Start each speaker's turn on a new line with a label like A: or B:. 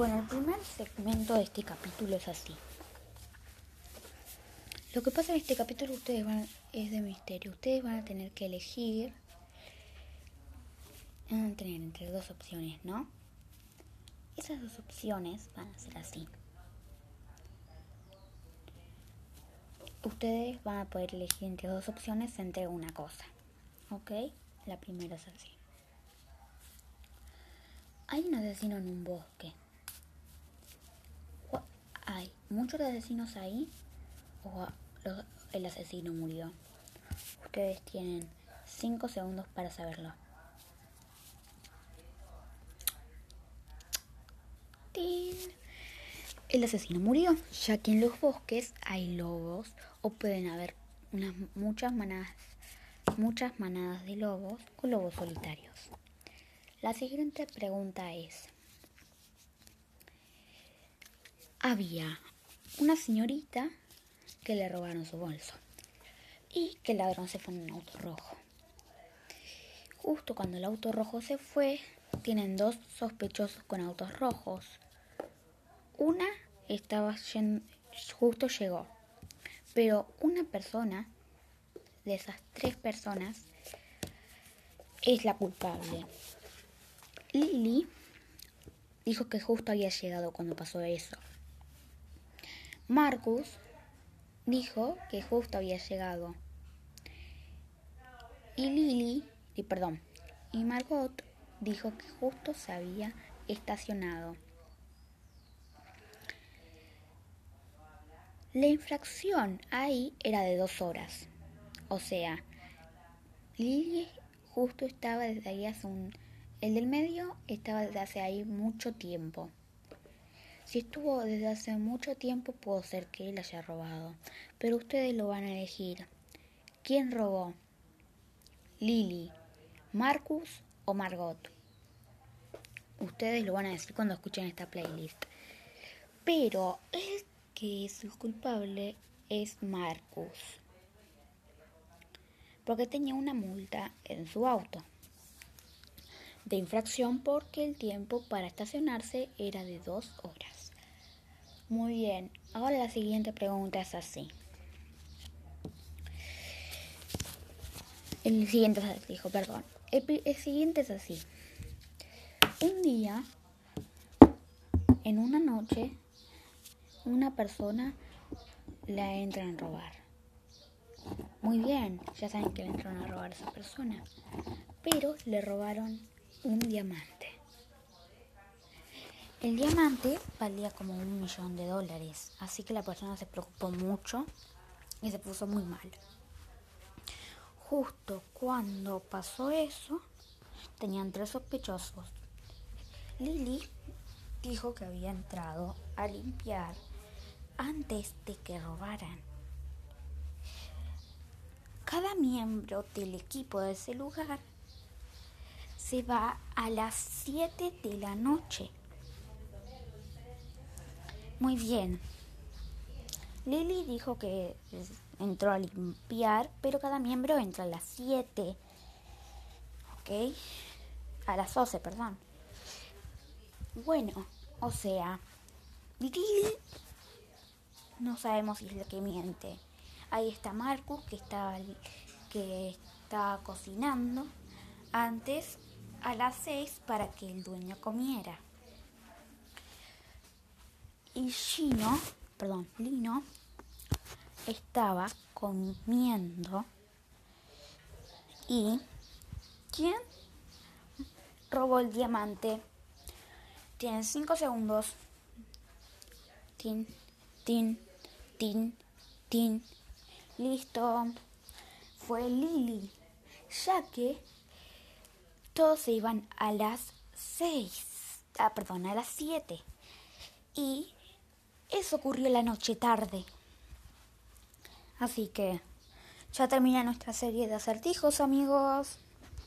A: Bueno, el primer segmento de este capítulo es así. Lo que pasa en este capítulo ustedes van es de misterio. Ustedes van a tener que elegir van a tener entre dos opciones, ¿no? Esas dos opciones van a ser así. Ustedes van a poder elegir entre dos opciones entre una cosa. ¿Ok? La primera es así. Hay un asesino en un bosque. ¿Hay muchos asesinos ahí? ¿O el asesino murió? Ustedes tienen 5 segundos para saberlo. El asesino murió, ya que en los bosques hay lobos o pueden haber muchas manadas, muchas manadas de lobos o lobos solitarios. La siguiente pregunta es, había una señorita que le robaron su bolso y que el ladrón se fue en un auto rojo. Justo cuando el auto rojo se fue, tienen dos sospechosos con autos rojos. Una estaba justo llegó, pero una persona de esas tres personas es la culpable. Lily dijo que justo había llegado cuando pasó eso. Marcus dijo que justo había llegado. Y Lily, y perdón, y Margot dijo que justo se había estacionado. La infracción ahí era de dos horas. O sea, Lily justo estaba desde ahí hace un... El del medio estaba desde hace ahí mucho tiempo. Si estuvo desde hace mucho tiempo, puede ser que él haya robado. Pero ustedes lo van a elegir. ¿Quién robó? ¿Lily, Marcus o Margot? Ustedes lo van a decir cuando escuchen esta playlist. Pero el que es el culpable es Marcus. Porque tenía una multa en su auto de infracción porque el tiempo para estacionarse era de dos horas. Muy bien, ahora la siguiente pregunta es así. El siguiente dijo, perdón. El, siguiente es así. Un día, en una noche, una persona la entra a robar. Muy bien, ya saben que le entraron a robar a esa persona. Pero le robaron un diamante. El diamante valía como un millón de dólares, así que la persona se preocupó mucho y se puso muy mal. Justo cuando pasó eso, tenían tres sospechosos. Lily dijo que había entrado a limpiar antes de que robaran. Cada miembro del equipo de ese lugar se va a las 7 de la noche muy bien. Lily dijo que entró a limpiar, pero cada miembro entra a las 7. ¿Ok? A las 12, perdón. Bueno, o sea, Lily no sabemos si es la que miente. Ahí está Marcus que estaba, que está cocinando antes a las 6 para que el dueño comiera y Gino, perdón, Lino, estaba comiendo y ¿quién robó el diamante? Tienen cinco segundos. Tin, tin, tin, tin. Listo. Fue Lily, ya que todos se iban a las seis. Ah, perdón, a las siete. Y ocurrió la noche tarde. Así que ya termina nuestra serie de acertijos, amigos.